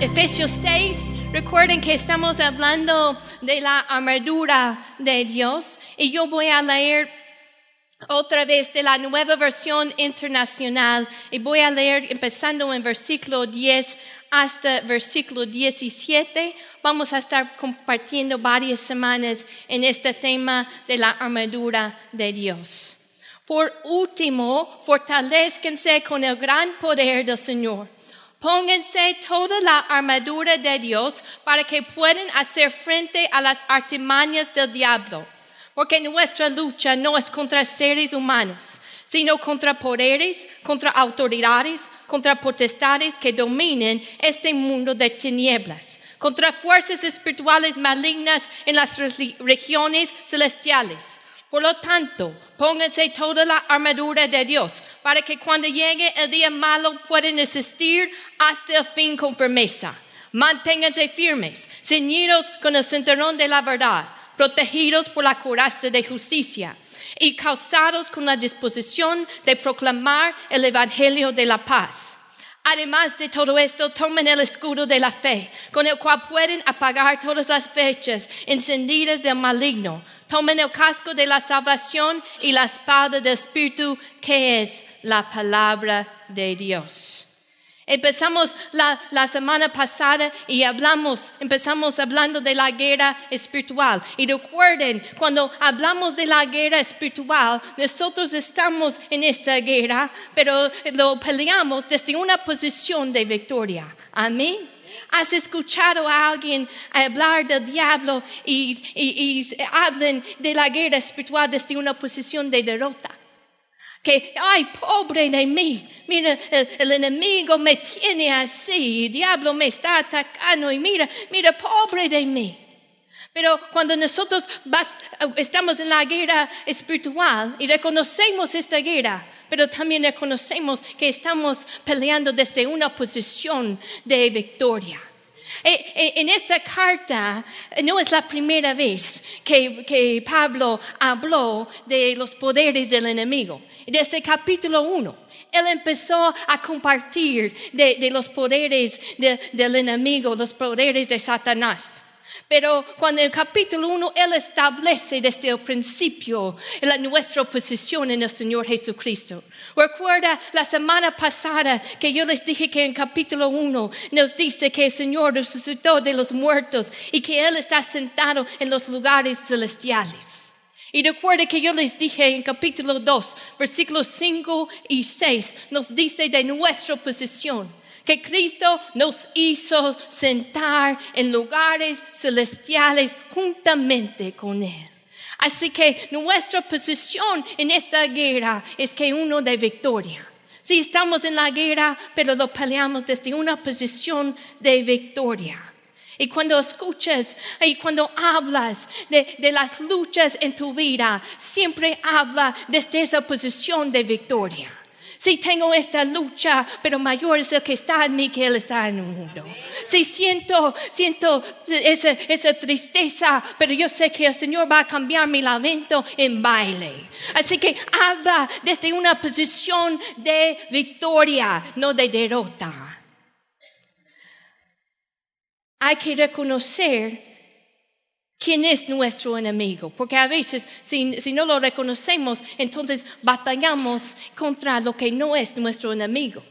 Efesios 6. Recuerden que estamos hablando de la armadura de Dios y yo voy a leer otra vez de la nueva versión internacional y voy a leer empezando en versículo 10 hasta versículo 17. Vamos a estar compartiendo varias semanas en este tema de la armadura de Dios. Por último, fortalezcanse con el gran poder del Señor. Pónganse toda la armadura de Dios para que puedan hacer frente a las artimañas del diablo. Porque nuestra lucha no es contra seres humanos, sino contra poderes, contra autoridades, contra potestades que dominen este mundo de tinieblas, contra fuerzas espirituales malignas en las regiones celestiales. Por lo tanto, pónganse toda la armadura de Dios para que cuando llegue el día malo puedan resistir hasta el fin con firmeza. Manténganse firmes, ceñidos con el cinturón de la verdad, protegidos por la coraza de justicia y calzados con la disposición de proclamar el evangelio de la paz. Además de todo esto, tomen el escudo de la fe, con el cual pueden apagar todas las fechas encendidas del maligno. Tomen el casco de la salvación y la espada del Espíritu, que es la palabra de Dios. Empezamos la, la, semana pasada y hablamos, empezamos hablando de la guerra espiritual. Y recuerden, cuando hablamos de la guerra espiritual, nosotros estamos en esta guerra, pero lo peleamos desde una posición de victoria. Amén. ¿Has escuchado a alguien hablar del diablo y, y, y hablan de la guerra espiritual desde una posición de derrota? Que, ay, pobre de mí, mira, el, enemigo me tiene así, el diablo me está atacando y mira, mira, pobre de mí. Pero cuando nosotros estamos en la guerra espiritual y reconocemos esta guerra, pero también reconocemos que estamos peleando desde una posición de victoria. Eh, eh, en esta carta eh, no es la primera vez que, Pablo habló de los poderes del enemigo. Desde el capítulo 1, él empezó a compartir de, los poderes del enemigo, los poderes de Satanás. Pero cuando en el capítulo 1 Él establece desde el principio la, nuestra posición en el Señor Jesucristo. Recuerda la semana pasada que yo les dije que en capítulo 1 nos dice que el Señor resucitó de los muertos y que Él está sentado en los lugares celestiales. Y recuerda que yo les dije en capítulo 2, versículos 5 y 6, nos dice de nuestra posición que Cristo nos hizo sentar en lugares celestiales juntamente con Él. Así que nuestra posición en esta guerra es que uno de victoria. Sí, estamos en la guerra, pero lo peleamos desde una posición de victoria. Y cuando escuchas y cuando hablas de, de, las luchas en tu vida, siempre habla desde esa posición de victoria. Si tengo esta lucha, pero mayor es el que está en mí que Él está en el mundo. Si siento, siento esa, esa tristeza, pero yo sé que el Señor va a cambiar mi lamento en baile. Así que habla desde una posición de victoria, no de derrota. Hay que reconocer quién es nuestro enemigo, porque a veces si, no lo reconocemos, entonces batallamos contra lo que no es nuestro enemigo.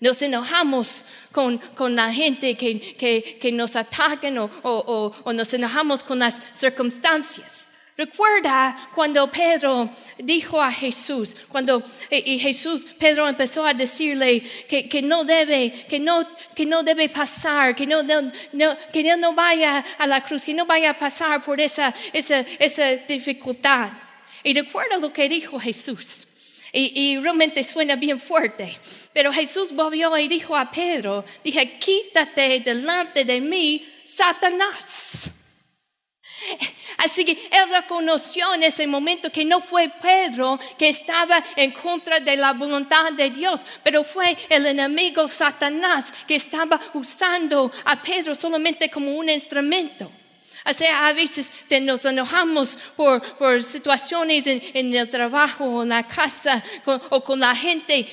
Nos enojamos con, la gente que, nos atacan o nos enojamos con las circunstancias. Recuerda cuando Pedro dijo a Jesús, cuando y Jesús, Pedro empezó a decirle que, no debe, que no, que no debe pasar, que no, que no vaya a la cruz, que no vaya a pasar por esa, esa, esa dificultad. Y recuerda lo que dijo Jesús. Y, y, realmente suena bien fuerte. Pero Jesús volvió y dijo a Pedro, dije, quítate delante de mí, Satanás. Así que él reconoció en ese momento que no fue Pedro que estaba en contra de la voluntad de Dios, pero fue el enemigo Satanás que estaba usando a Pedro solamente como un instrumento. O sea, a veces nos enojamos por, por situaciones en, el trabajo o en la casa o con la gente,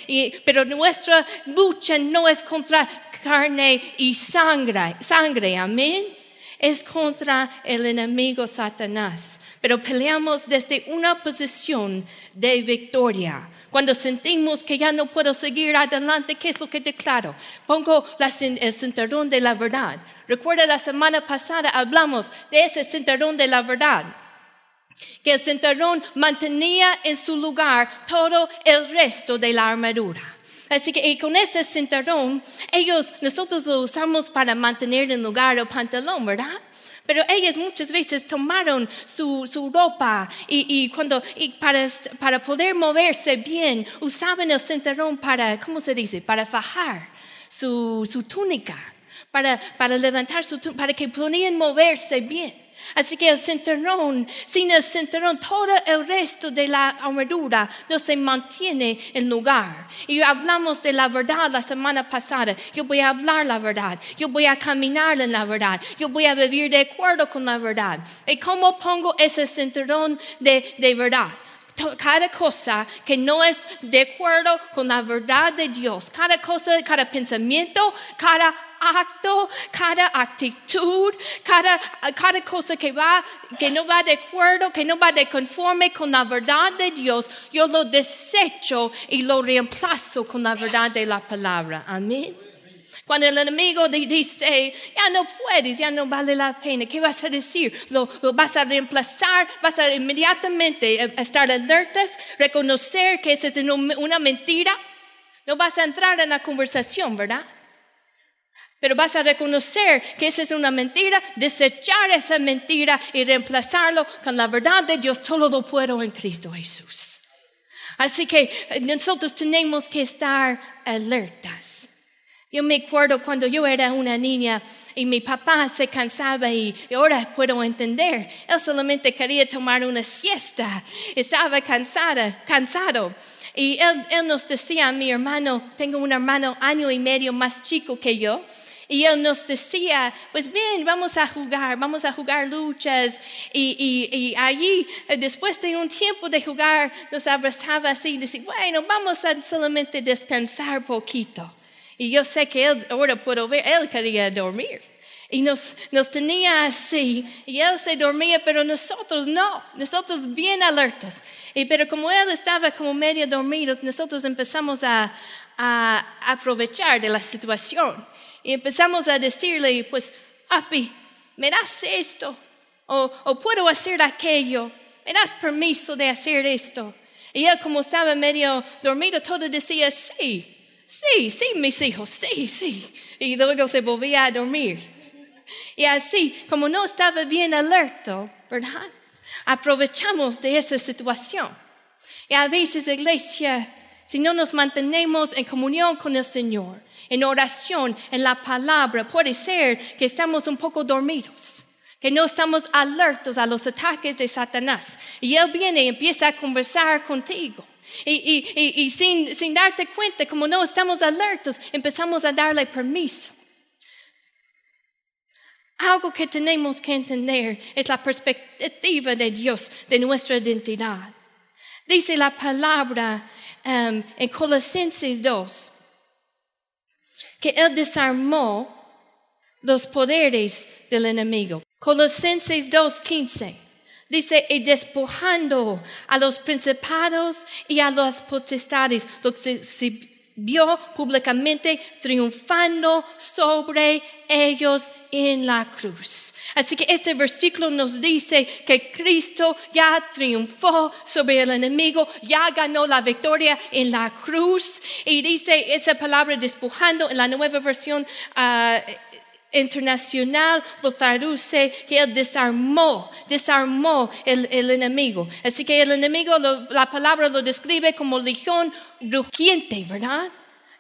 pero nuestra lucha no es contra carne y sangre, sangre, amén. Es contra el enemigo Satanás. Pero peleamos desde una posición de victoria. Cuando sentimos que ya no puedo seguir adelante, ¿qué es lo que declaro? Pongo el cinturón de la verdad. Recuerda la semana pasada hablamos de ese cinturón de la verdad. Que el cinturón mantenía en su lugar todo el resto de la armadura. Así que con ese cinturón, ellos, nosotros lo usamos para mantener en lugar el pantalón, ¿verdad? Pero ellos muchas veces tomaron su, su ropa y, y cuando, y para, para, poder moverse bien, usaban el cinturón para, ¿cómo se dice? Para fajar su, su túnica, para, para levantar su túnica, para que podían moverse bien. Así que el cinturón, sin el cinturón, todo el resto de la armadura no se mantiene en lugar. Y hablamos de la verdad la semana pasada. Yo voy a hablar la verdad. Yo voy a caminar en la verdad. Yo voy a vivir de acuerdo con la verdad. ¿Y cómo pongo ese cinturón de, de verdad? Cada cosa que no es de acuerdo con la verdad de Dios, cada cosa, cada pensamiento, cada acto, cada actitud, cada, cada cosa que va, que no va de acuerdo, que no va de conforme con la verdad de Dios, yo lo desecho y lo reemplazo con la verdad de la palabra. Amén. Cuando el enemigo dice, ya no puedes, ya no vale la pena, ¿qué vas a decir? ¿Lo, vas a reemplazar? ¿Vas a inmediatamente eh, estar alertas? ¿Reconocer que esa es una mentira? No vas a entrar en la conversación, ¿verdad? Pero vas a reconocer que esa es una mentira, desechar esa mentira y reemplazarlo con la verdad de Dios. Todo lo puedo en Cristo Jesús. Así que eh, nosotros tenemos que estar alertas. Yo me acuerdo cuando yo era una niña y mi papá se cansaba y, ahora puedo entender. Él solamente quería tomar una siesta. Estaba cansada, cansado. Y él, nos decía a mi hermano, tengo un hermano año y medio más chico que yo, y él nos decía, pues bien, vamos a jugar, vamos a jugar luchas. Y, y, allí, eh, después de un tiempo de jugar, nos abrazaba así y decía, bueno, vamos a solamente descansar poquito. Y yo sé que él, ahora puedo ver, él quería dormir. Y nos, nos tenía así, y él se dormía, pero nosotros no, nosotros bien alertas. Y, pero como él estaba como medio dormido, nosotros empezamos a, a aprovechar de la situación. Y empezamos a decirle, pues, papi, ¿me das esto? O, o puedo hacer aquello. ¿Me das permiso de hacer esto? Y él como estaba medio dormido, todo decía, sí, sí, sí, mis hijos, sí, sí. Y luego se volvía a dormir. Y así, como no estaba bien alerta, ¿verdad? Aprovechamos de esa situación. Y a veces, iglesia, si no nos mantenemos en comunión con el Señor, en oración, en la palabra, puede ser que estamos un poco dormidos, que no estamos alertos a los ataques de Satanás. Y Él viene y empieza a conversar contigo. Y, sin, darte cuenta, como no estamos alertos, empezamos a darle permiso. Algo que tenemos que entender es la perspectiva de Dios de nuestra identidad. Dice la palabra um, en Colosenses 2, que Él desarmó los poderes del enemigo. Colosenses 2.15 dice, y despojando a los principados y a las potestades, lo que se vio públicamente triunfando sobre ellos en la cruz. Así que este versículo nos dice que Cristo ya triunfó sobre el enemigo, ya ganó la victoria en la cruz. Y dice esa palabra despojando en la nueva versión. Uh, internacional lo traduce que él desarmó, desarmó el, el enemigo. Así que el enemigo, la palabra lo describe como legión rugiente, ¿verdad?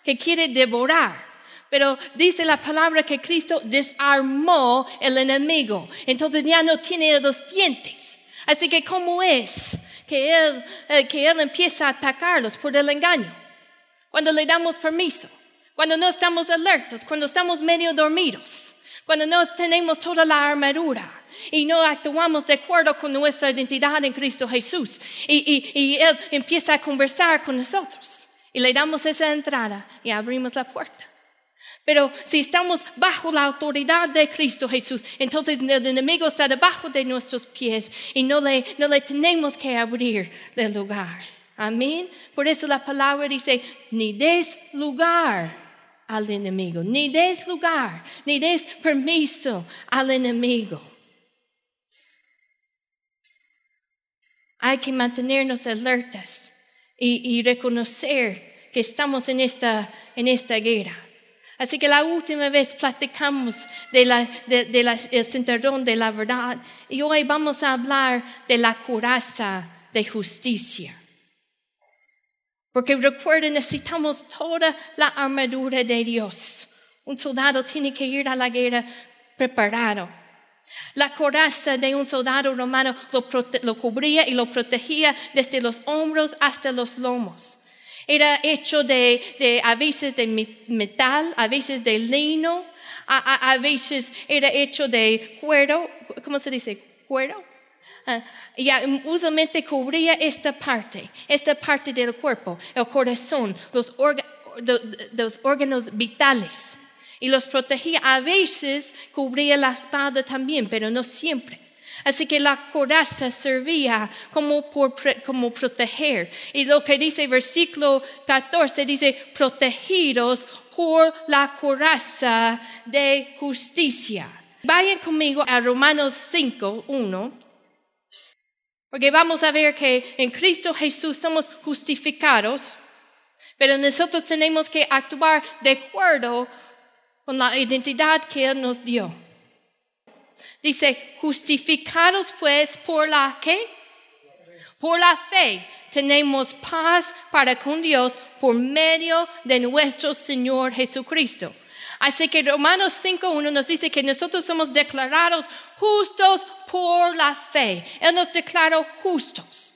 Que quiere devorar. Pero dice la palabra que Cristo desarmó el enemigo. Entonces ya no tiene los dientes. Así que ¿cómo es que él, eh, que él empieza a atacarlos por el engaño? Cuando le damos permiso, cuando no estamos alertos, cuando estamos medio dormidos, Cuando no tenemos toda la armadura y no actuamos de acuerdo con nuestra identidad en Cristo Jesús. Y, y Él empieza a conversar con nosotros. Y le damos esa entrada y abrimos la puerta. Pero si estamos bajo la autoridad de Cristo Jesús, entonces el enemigo está debajo de nuestros pies y no le, no le tenemos que abrir del lugar. Amén. Por eso la palabra dice, ni des lugar al enemigo, ni des lugar, ni des permiso al enemigo. Hay que mantenernos alertas y, reconocer que estamos en esta, en esta guerra. Así que la última vez platicamos de la, el cinturón de la verdad y hoy vamos a hablar de la coraza de justicia. Porque recuerden, necesitamos toda la armadura de Dios. Un soldado tiene que ir a la guerra preparado. La coraza de un soldado romano lo, cubría y lo protegía desde los hombros hasta los lomos. Era hecho de, a veces de metal, a veces de lino, a, veces era hecho de cuero, ¿cómo se dice? Cuero. Ah, y usualmente cubría esta parte, esta parte del cuerpo, el corazón, los, los órganos vitales. Y los protegía. A veces cubría la espada también, pero no siempre. Así que la coraza servía como, como proteger. Y lo que dice versículo 14 dice, protegidos por la coraza de justicia. Vayan conmigo a Romanos 5, 1. Porque vamos a ver que en Cristo Jesús somos justificados, pero nosotros tenemos que actuar de acuerdo con la identidad que Él nos dio. Dice, justificados pues por la qué? Por la fe tenemos paz para con Dios por medio de nuestro Señor Jesucristo. Así que Romanos 5.1 nos dice que nosotros somos declarados justos por la fe. Él nos declaró justos.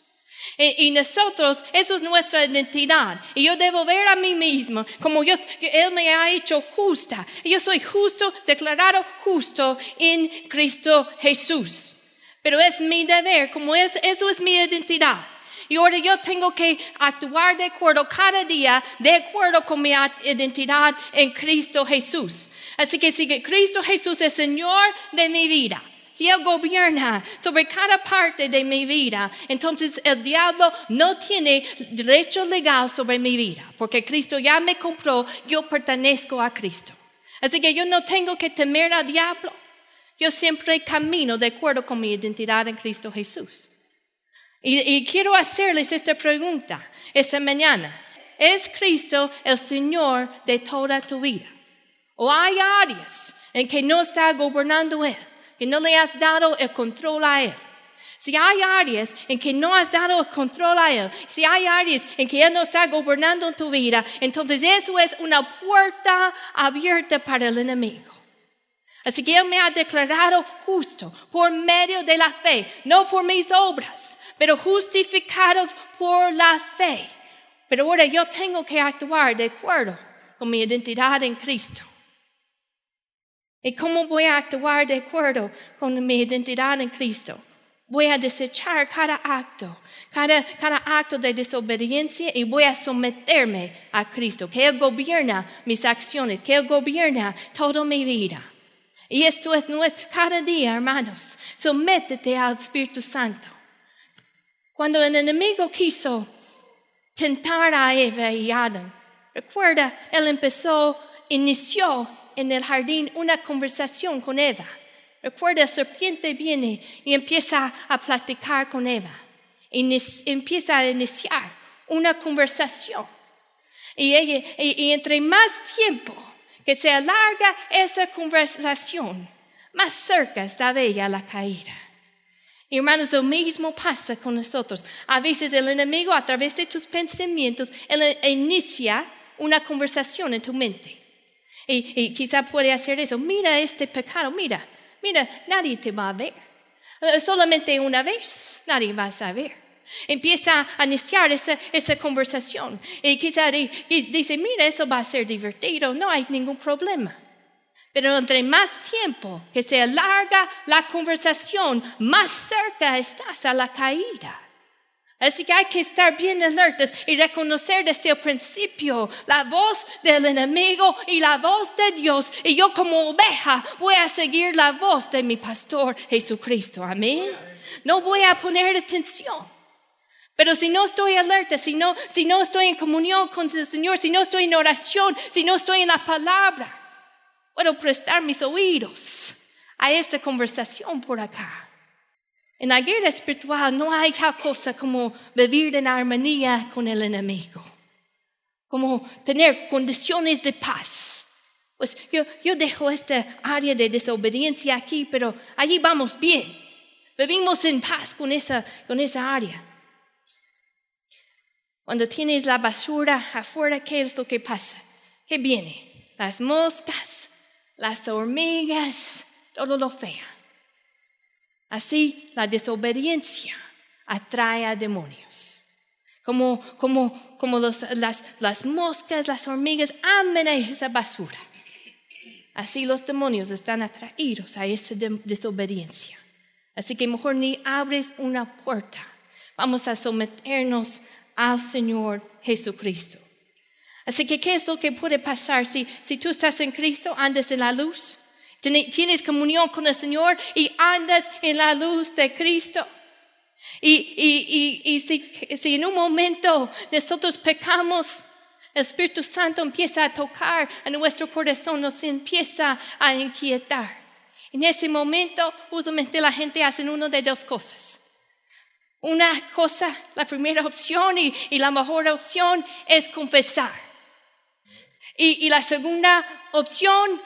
Y, nosotros, eso es nuestra identidad. Y yo debo ver a mí mismo como Dios, Él me ha hecho justa. Y yo soy justo, declarado justo en Cristo Jesús. Pero es mi deber, como es, eso es mi identidad. Y ahora yo tengo que actuar de acuerdo cada día, de acuerdo con mi identidad en Cristo Jesús. Así que si Cristo Jesús es Señor de mi vida, si Él gobierna sobre cada parte de mi vida, entonces el diablo no tiene derecho legal sobre mi vida, porque Cristo ya me compró, yo pertenezco a Cristo. Así que yo no tengo que temer al diablo. Yo siempre camino de acuerdo con mi identidad en Cristo Jesús. Y, quiero hacerles esta pregunta esta mañana. ¿Es Cristo el Señor de toda tu vida? ¿O hay áreas en que no está gobernando Él? que no le has dado el control a Él. Si hay áreas en que no has dado el control a Él, si hay áreas en que Él no está gobernando tu vida, entonces eso es una puerta abierta para el enemigo. Así que Él me ha declarado justo por medio de la fe, no por mis obras, pero justificados por la fe. Pero ahora yo tengo que actuar de acuerdo con mi identidad en Cristo. ¿Y cómo voy a actuar de acuerdo con mi identidad en Cristo? Voy a desechar cada acto, cada, cada, acto de desobediencia y voy a someterme a Cristo, que Él gobierna mis acciones, que Él gobierna toda mi vida. Y esto es, no es cada día, hermanos. Sométete al Espíritu Santo. Cuando el enemigo quiso tentar a Eva y Adán, recuerda, él empezó, inició en el jardín una conversación con Eva. Recuerda, el serpiente viene y empieza a platicar con Eva. Y empieza a iniciar una conversación. Y, entre más tiempo que se alarga esa conversación, más cerca está ella la caída. Hermanos, lo mismo pasa con nosotros. A veces el enemigo, a través de tus pensamientos, él inicia una conversación en tu mente. Y, quizá puede hacer eso. Mira este pecado, mira, mira, nadie te va a ver. Eh, solamente una vez nadie va a saber. Empieza a iniciar esa, esa conversación. Y quizá dice, mira, eso va a ser divertido, no hay ningún problema. Pero entre más tiempo que se alarga la conversación, más cerca estás a la caída. Así que hay que estar bien alertas y reconocer desde el principio la voz del enemigo y la voz de Dios. Y yo como oveja voy a seguir la voz de mi pastor Jesucristo. Amén. No voy a poner atención. Pero si no estoy alerta, si no, si no estoy en comunión con el Señor, si no estoy en oración, si no estoy en la palabra, puedo prestar mis oídos a esta conversación por acá. En la guerra espiritual no hay tal cosa como vivir en armonía con el enemigo, como tener condiciones de paz. Pues yo, yo dejo esta área de desobediencia aquí, pero allí vamos bien. Vivimos en paz con esa, con esa área. Cuando tienes la basura afuera, ¿qué es lo que pasa? ¿Qué viene? Las moscas, las hormigas, todo lo feo. Así la desobediencia atrae a demonios. Como, como, como las, las moscas, las hormigas aman esa basura. Así los demonios están atraídos a esa desobediencia. Así que mejor ni abres una puerta. Vamos a someternos al Señor Jesucristo. Así que, ¿qué es lo que puede pasar si, si tú estás en Cristo, andas en la luz? Tienes comunión con el Señor y andas en la luz de Cristo. Y, y, si, si en un momento nosotros pecamos, el Espíritu Santo empieza a tocar a nuestro corazón, nos empieza a inquietar. En ese momento, usualmente la gente hace una de dos cosas. Una cosa, la primera opción y, la mejor opción es confesar. Y, la segunda opción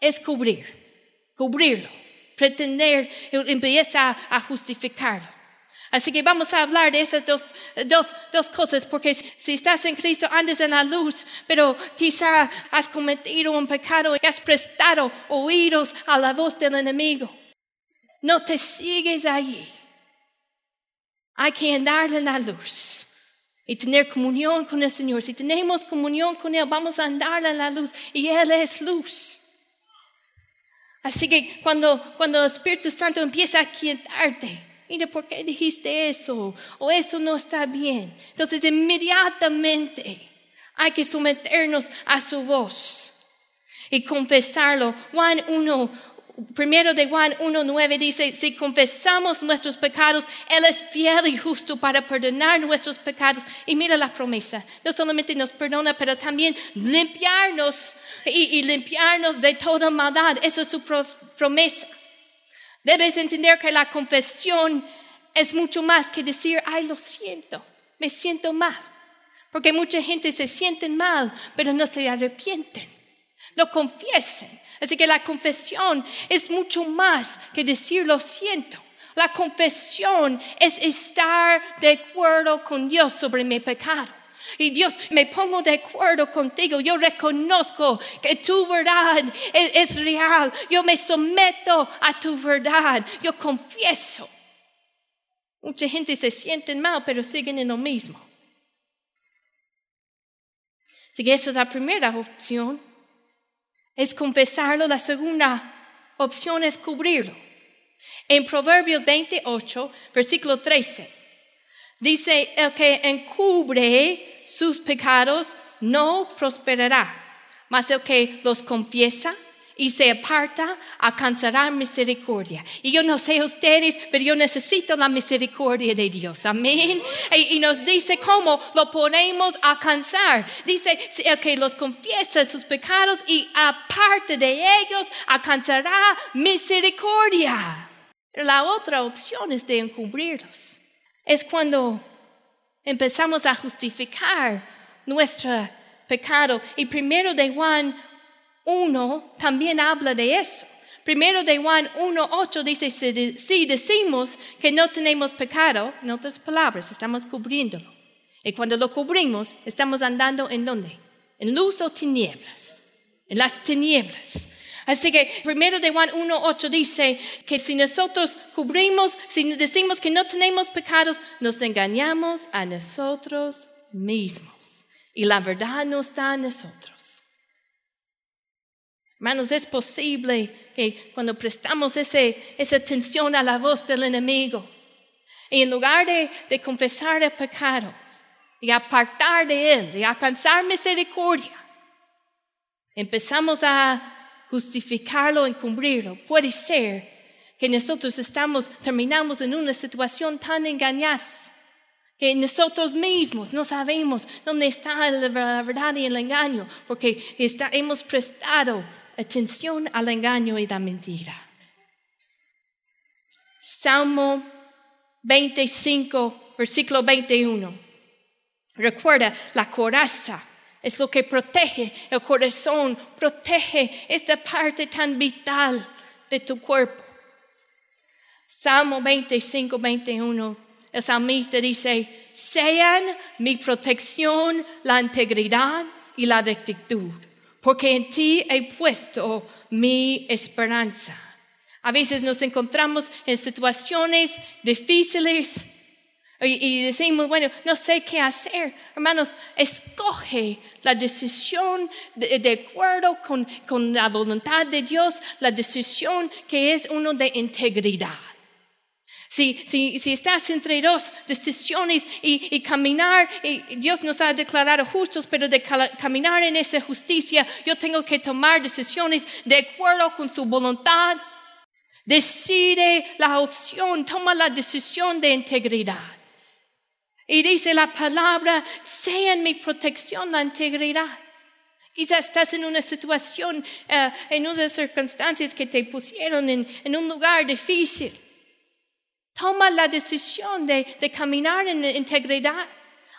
es cubrir, cubrirlo, pretender, empieza a justificarlo. Así que vamos a hablar de esas dos, dos, dos, cosas, porque si estás en Cristo andas en la luz, pero quizá has cometido un pecado y has prestado oídos a la voz del enemigo. No te sigues allí. Hay que andar en la luz y tener comunión con el Señor. Si tenemos comunión con Él, vamos a andar en la luz y Él es luz. Así que cuando, cuando el Espíritu Santo empieza a quietarte, mira, ¿por qué dijiste eso? O eso no está bien. Entonces inmediatamente hay que someternos a su voz y confesarlo. Juan 1, Primero de Juan 1.9 dice, si confesamos nuestros pecados, Él es fiel y justo para perdonar nuestros pecados. Y mira la promesa, no solamente nos perdona, pero también limpiarnos y, limpiarnos de toda maldad. Esa es su promesa. Debes entender que la confesión es mucho más que decir, ay, lo siento, me siento mal. Porque mucha gente se siente mal, pero no se arrepienten. Lo confiesen Así que la confesión es mucho más que decir lo siento. La confesión es estar de acuerdo con Dios sobre mi pecado. Y Dios, me pongo de acuerdo contigo. Yo reconozco que tu verdad es, real. Yo me someto a tu verdad. Yo confieso. Mucha gente se siente mal, pero siguen en lo mismo. Así que esa es la primera opción es confesarlo, la segunda opción es cubrirlo. En Proverbios 28, versículo 13, dice, el que encubre sus pecados no prosperará, mas el que los confiesa y se aparta, alcanzará misericordia. Y yo no sé ustedes, pero yo necesito la misericordia de Dios. Amén. Y, nos dice cómo lo podemos alcanzar. Dice que los confiesa sus pecados y aparte de ellos alcanzará misericordia. La otra opción es de encubrirlos. Es cuando empezamos a justificar nuestro pecado. Y primero de Juan 1 también habla de eso. Primero de Juan 1.8 dice, si decimos que no tenemos pecado, en otras palabras, estamos cubriéndolo. Y cuando lo cubrimos, estamos andando en dónde? En luz o tinieblas. En las tinieblas. Así que primero de Juan 1.8 dice que si nosotros cubrimos, si decimos que no tenemos pecados, nos engañamos a nosotros mismos. Y la verdad no está en nosotros. Hermanos, es posible que cuando prestamos esa atención a la voz del enemigo, y en lugar de, de confesar el pecado y apartar de él, y alcanzar misericordia, empezamos a justificarlo, encubrirlo. Puede ser que nosotros estamos, terminamos en una situación tan engañados que nosotros mismos no sabemos dónde está la verdad y el engaño, porque hemos prestado atención al engaño y la mentira. Salmo 25, versículo 21. Recuerda, la coraza es lo que protege el corazón, protege esta parte tan vital de tu cuerpo. Salmo 25, 21. El salmista dice, sean mi protección la integridad y la rectitud porque en ti he puesto mi esperanza. A veces nos encontramos en situaciones difíciles y, decimos, bueno, no sé qué hacer. Hermanos, escoge la decisión de, de acuerdo con, con la voluntad de Dios, la decisión que es uno de integridad. Si, si, estás entre dos decisiones y, caminar, Dios nos ha declarado justos, pero de caminar en esa justicia, yo tengo que tomar decisiones de acuerdo con su voluntad. Decide la opción, toma la decisión de integridad. Y dice la palabra, sea en mi protección la integridad. Quizás estás en una situación, eh, en unas circunstancias que te pusieron en un lugar difícil. Toma la decisión de, caminar en integridad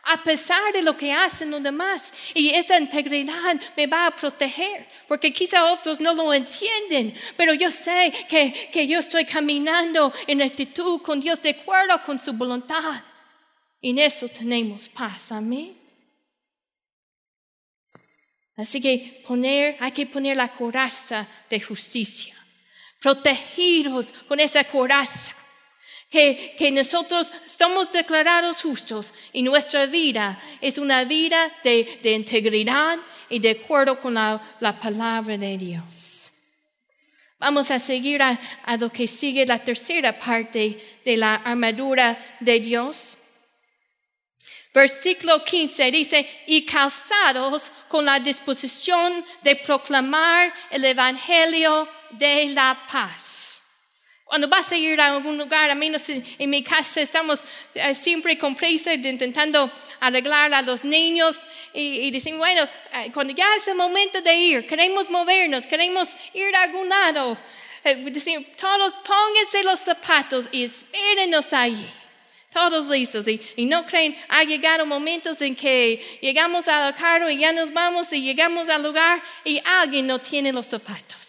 a pesar de lo que hacen los demás. Y esa integridad me va a proteger, porque quizá otros no lo entienden, pero yo sé que, yo estoy caminando en actitud con Dios de acuerdo con su voluntad. Y en eso tenemos paz. Amén. Así que poner, hay que poner la coraza de justicia. Protegidos con esa coraza que, nosotros estamos declarados justos y nuestra vida es una vida de, integridad y de acuerdo con la, palabra de Dios. Vamos a seguir a, a, lo que sigue la tercera parte de la armadura de Dios. Versículo 15 dice, y calzados con la disposición de proclamar el Evangelio de la paz. Cuando vas a ir a algún lugar, a menos en mi casa estamos eh, siempre con prisa intentando arreglar a los niños y, decimos, bueno, eh, cuando ya es el momento de ir, queremos movernos, queremos ir a algún lado, eh, decimos, todos pónganse los zapatos y espérenos ahí. Todos listos y, y, no creen, ha llegado momentos en que llegamos al carro y ya nos vamos y llegamos al lugar y alguien no tiene los zapatos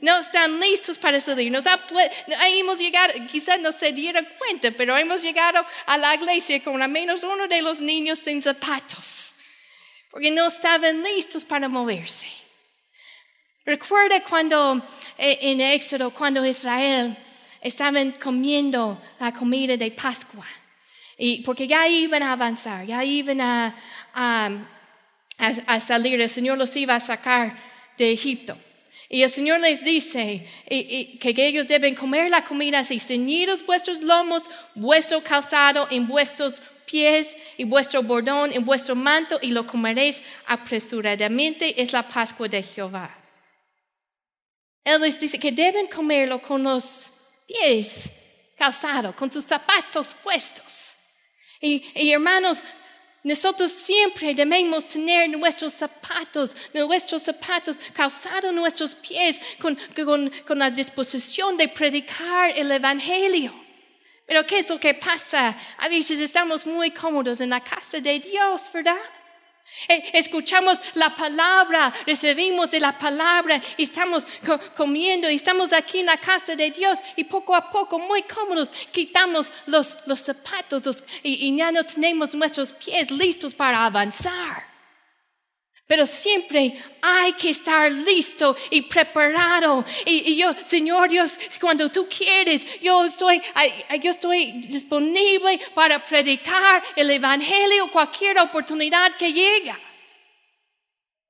no están listos para salir. Nos hemos llegado, quizás no se dieron cuenta, pero hemos llegado a la iglesia con al menos uno de los niños sin zapatos, porque no estaban listos para moverse. Recuerda cuando eh, en Éxodo, cuando Israel estaban comiendo la comida de Pascua, y porque ya iban a avanzar, ya iban a salir, el Señor los iba a sacar de Egipto. Y el Señor les dice que ellos deben comer la comida así, ceñidos vuestros lomos, vuestro calzado en vuestros pies y vuestro bordón en vuestro manto y lo comeréis apresuradamente. Es la Pascua de Jehová. Él les dice que deben comerlo con los pies calzados, con sus zapatos puestos. Y, y hermanos, nosotros siempre debemos tener nuestros zapatos, nuestros zapatos calzados nuestros pies con, la disposición de predicar el Evangelio. Pero ¿qué es lo que pasa? A veces estamos muy cómodos en la casa de Dios, ¿verdad? Eh, escuchamos la palabra, recibimos de la palabra estamos comiendo estamos aquí en la casa de Dios y poco a poco, muy cómodos, quitamos los, zapatos y, y ya no tenemos nuestros pies listos para avanzar. Pero siempre hay que estar listo y preparado. Y, yo, Señor Dios, cuando tú quieres, yo estoy, yo estoy disponible para predicar el Evangelio cualquier oportunidad que llega.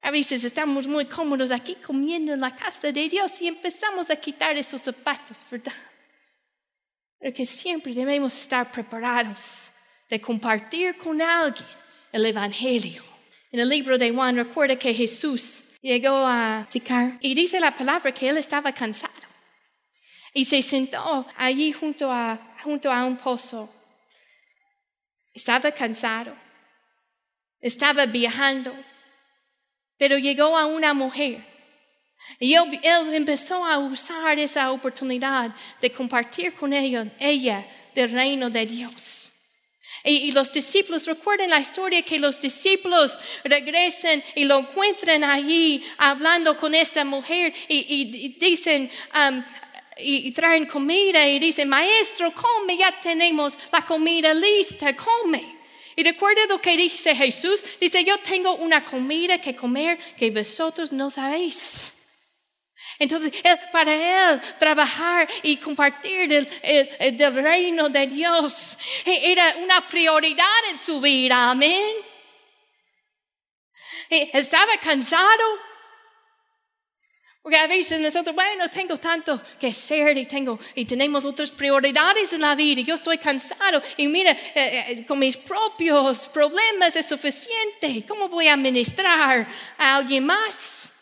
A veces estamos muy cómodos aquí comiendo en la casa de Dios y empezamos a quitar esos zapatos, ¿verdad? Pero que siempre debemos estar preparados de compartir con alguien el Evangelio. En el libro de Juan recuerda que Jesús llegó a Sicar y dice la palabra que él estaba cansado y se sentó allí junto a, junto a un pozo. Estaba cansado, estaba viajando, pero llegó a una mujer. Y él, empezó a usar esa oportunidad de compartir con ella, ella del reino de Dios. Y, los discípulos, recuerden la historia que los discípulos regresen y lo encuentran allí hablando con esta mujer y, dicen, um, y, traen comida y dicen, maestro, come, ya tenemos la comida lista, come. Y recuerda lo que dice Jesús, dice, yo tengo una comida que comer que vosotros no sabéis. Entonces, para él trabajar y compartir del, reino de Dios e, era una prioridad en su vida, amén. E, estaba cansado. Porque a veces nosotros, bueno, tengo tanto que hacer y, tengo, y tenemos otras prioridades en la vida. Y yo estoy cansado y mira, eh, eh, con mis propios problemas es suficiente. ¿Cómo voy a administrar a alguien más?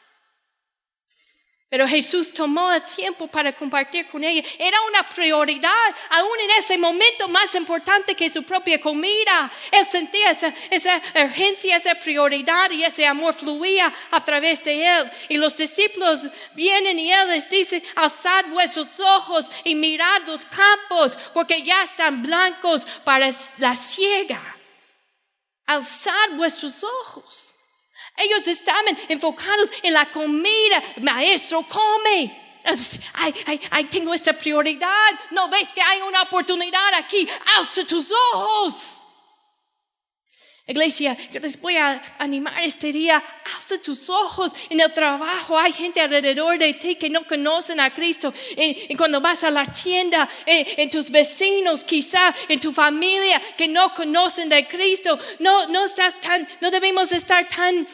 Pero Jesús tomó el tiempo para compartir con ella. Era una prioridad, aún en ese momento más importante que su propia comida. Él sentía esa, urgencia, esa prioridad y ese amor fluía a través de él. Y los discípulos vienen y él les dice, alzad vuestros ojos y mirad los campos, porque ya están blancos para la siega. Alzad vuestros ojos. Ellos estaban enfocados en la comida. Maestro, come. Ay, ay, ay, tengo esta prioridad. No ves que hay una oportunidad aquí. Alza tus ojos. Iglesia, yo les voy a animar este día. Alza tus ojos en el trabajo. Hay gente alrededor de ti que no conocen a Cristo. Y, cuando vas a la tienda, en, en, tus vecinos, quizá en tu familia que no conocen de Cristo, no, no estás tan, no debemos estar tan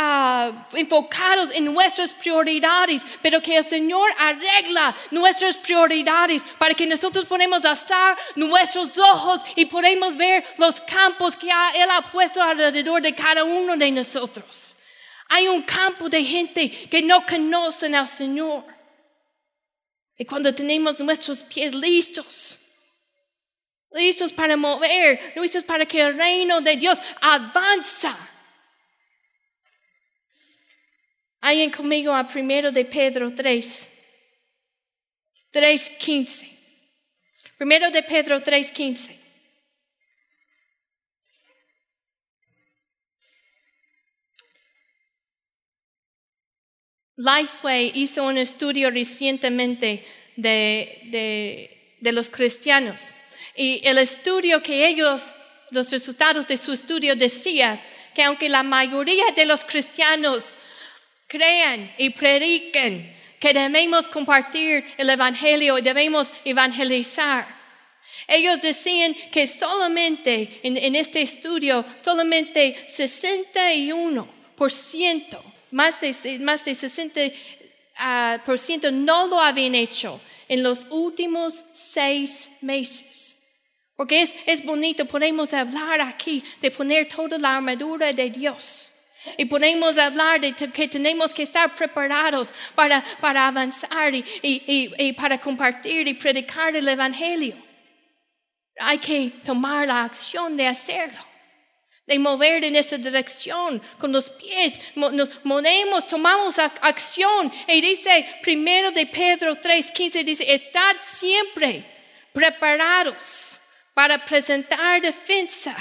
Uh, enfocados en nuestras prioridades, pero que el Señor arregla nuestras prioridades para que nosotros podamos alzar nuestros ojos y podamos ver los campos que Él ha puesto alrededor de cada uno de nosotros. Hay un campo de gente que no conocen al Señor. Y cuando tenemos nuestros pies listos, listos para mover, listos para que el reino de Dios avanza Vayan conmigo a primero de Pedro 3, 3.15. Primero de Pedro 3.15. Lifeway hizo un estudio recientemente de, de, de, los cristianos y el estudio que ellos, los resultados de su estudio decía que aunque la mayoría de los cristianos crean y prediquen que debemos compartir el Evangelio y debemos evangelizar. Ellos decían que solamente en, este estudio, solamente 61%, más de, más de 60% ah, no lo habían hecho en los últimos seis meses. Porque es, es bonito, podemos hablar aquí de poner toda la armadura de Dios. Y podemos hablar de que tenemos que estar preparados para, para avanzar y, y, y, para compartir y predicar el Evangelio. Hay que tomar la acción de hacerlo, de mover en esa dirección con los pies. Nos movemos, tomamos acción. Y dice primero de Pedro 3:15, dice, estad siempre preparados para presentar defensa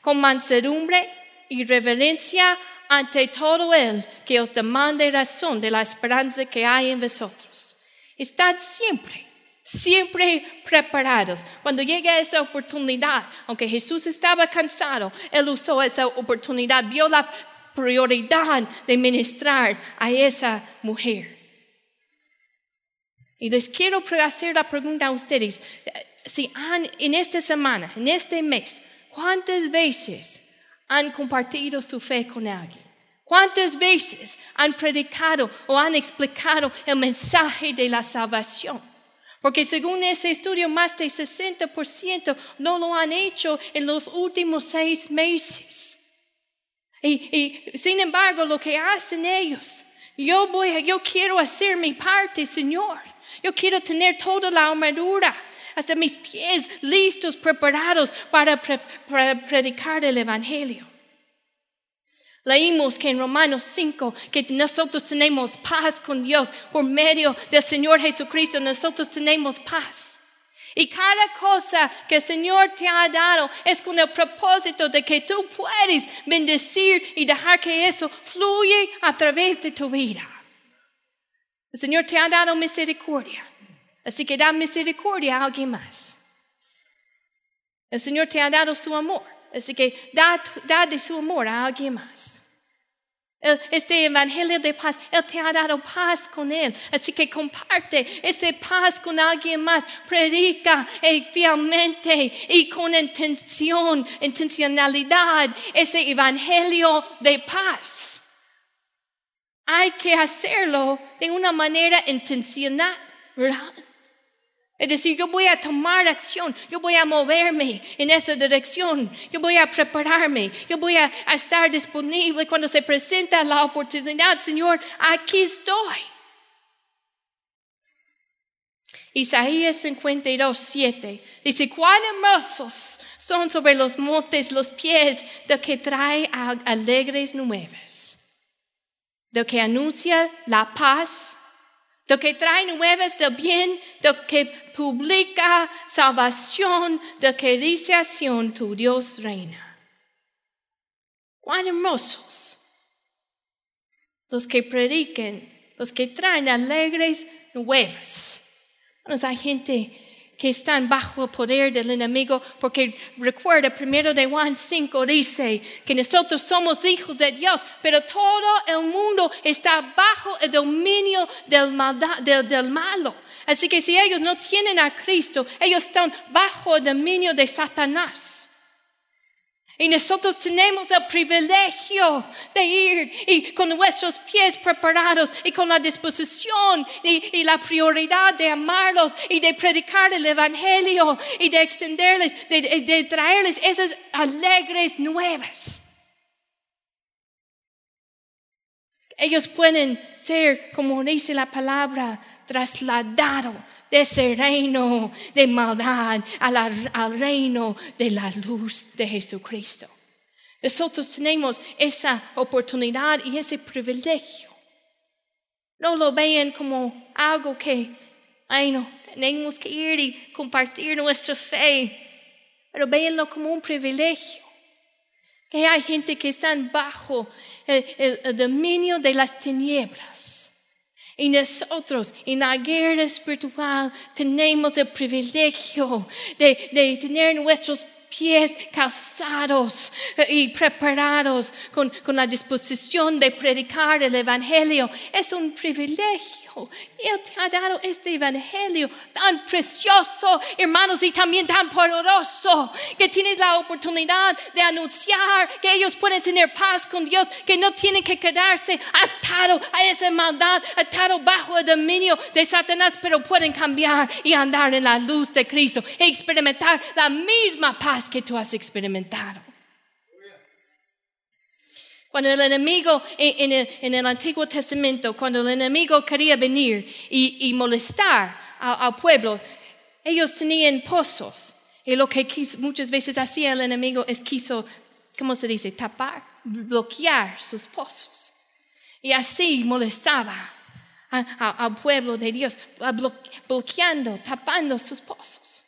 con mansedumbre y reverencia ante todo el que os demande razón de la esperanza que hay en vosotros. Estad siempre, siempre preparados. Cuando llegue esa oportunidad, aunque Jesús estaba cansado, Él usó esa oportunidad, vio la prioridad de ministrar a esa mujer. Y les quiero hacer la pregunta a ustedes, si han en esta semana, en este mes, ¿cuántas veces han compartido su fe con alguien? ¿Cuántas veces han predicado o han explicado el mensaje de la salvación? Porque según ese estudio, más del 60% no lo han hecho en los últimos seis meses. Y, sin embargo, lo que hacen ellos, yo voy, yo quiero hacer mi parte, Señor. Yo quiero tener toda la armadura, hasta mis pies listos, preparados para predicar el Evangelio. Leímos que en Romanos 5 que nosotros tenemos paz con Dios por medio del Señor Jesucristo, nosotros tenemos paz. Y cada cosa que el Señor te ha dado es con el propósito de que tú puedes bendecir y dejar que eso fluya a través de tu vida. El Señor te ha dado misericordia, así que da misericordia a alguien más. El Señor te ha dado su amor. Así que da, de su amor a alguien más. Este evangelio de paz, Él te ha dado paz con Él. Así que comparte esa paz con alguien más. Predica eh, fielmente y con intención, intencionalidad ese evangelio de paz. Hay que hacerlo de una manera intencional, ¿verdad? Es decir, yo voy a tomar acción, yo voy a moverme en esa dirección, yo voy a prepararme, yo voy a, estar disponible cuando se presenta la oportunidad. Señor, aquí estoy. Isaías 52, 7 dice, cuán hermosos son sobre los montes los pies de que trae alegres nuevas, de que anuncia la paz de que trae nuevas del bien, de que publica salvación, de que dice acción, tu Dios reina. Cuán hermosos los que prediquen, los que traen alegres nuevas. hay gente que están bajo el poder del enemigo, porque recuerda, primero de Juan 5 dice que nosotros somos hijos de Dios, pero todo el mundo está bajo el dominio del, del, del malo. Así que si ellos no tienen a Cristo, ellos están bajo el dominio de Satanás. Y nosotros tenemos el privilegio de ir y con nuestros pies preparados y con la disposición y, la prioridad de amarlos y de predicar el Evangelio y de extenderles, de, de traerles esas alegres nuevas. Ellos pueden ser, como dice la palabra, trasladados de ese reino de maldad al reino de la luz de Jesucristo. Nosotros tenemos esa oportunidad y ese privilegio. No lo vean como algo que, ay tenemos que ir y compartir nuestra fe, pero véanlo como un privilegio. Que hay gente que está bajo el dominio de las tinieblas y nosotros en la guerra espiritual tenemos el privilegio de, tener nuestros pies calzados y preparados con, la disposición de predicar el Evangelio. Es un privilegio. Él te ha dado este evangelio tan precioso, hermanos, y también tan poderoso, que tienes la oportunidad de anunciar que ellos pueden tener paz con Dios, que no tienen que quedarse atados a esa maldad, atados bajo el dominio de Satanás, pero pueden cambiar y andar en la luz de Cristo y experimentar la misma paz que tú has experimentado. Cuando el enemigo en, el, Antiguo Testamento, cuando el enemigo quería venir y, molestar al, pueblo, ellos tenían pozos. Y lo que muchas veces hacía el enemigo es quiso, ¿cómo se dice? Tapar, bloquear sus pozos. Y así molestaba al pueblo de Dios, bloqueando, tapando sus pozos.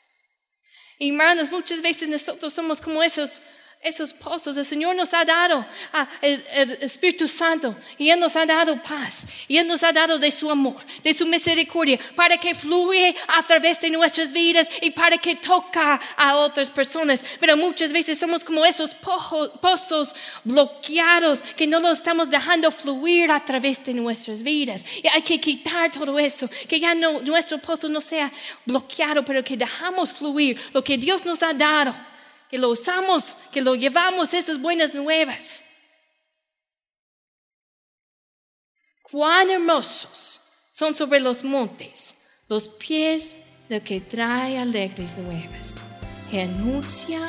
Y hermanos, muchas veces nosotros somos como esos esos pozos. El Señor nos ha dado ah, el, Espíritu Santo y Él nos ha dado paz y Él nos ha dado de su amor, de su misericordia, para que fluya a través de nuestras vidas y para que toca a otras personas. Pero muchas veces somos como esos pozos bloqueados que no lo estamos dejando fluir a través de nuestras vidas. Y hay que quitar todo eso, que ya nuestro pozo no sea bloqueado, pero que dejamos fluir lo que Dios nos ha dado que lo usamos, que lo llevamos esas buenas nuevas. cuán hermosos son sobre los montes los pies del que trae alegres nuevas, que anuncia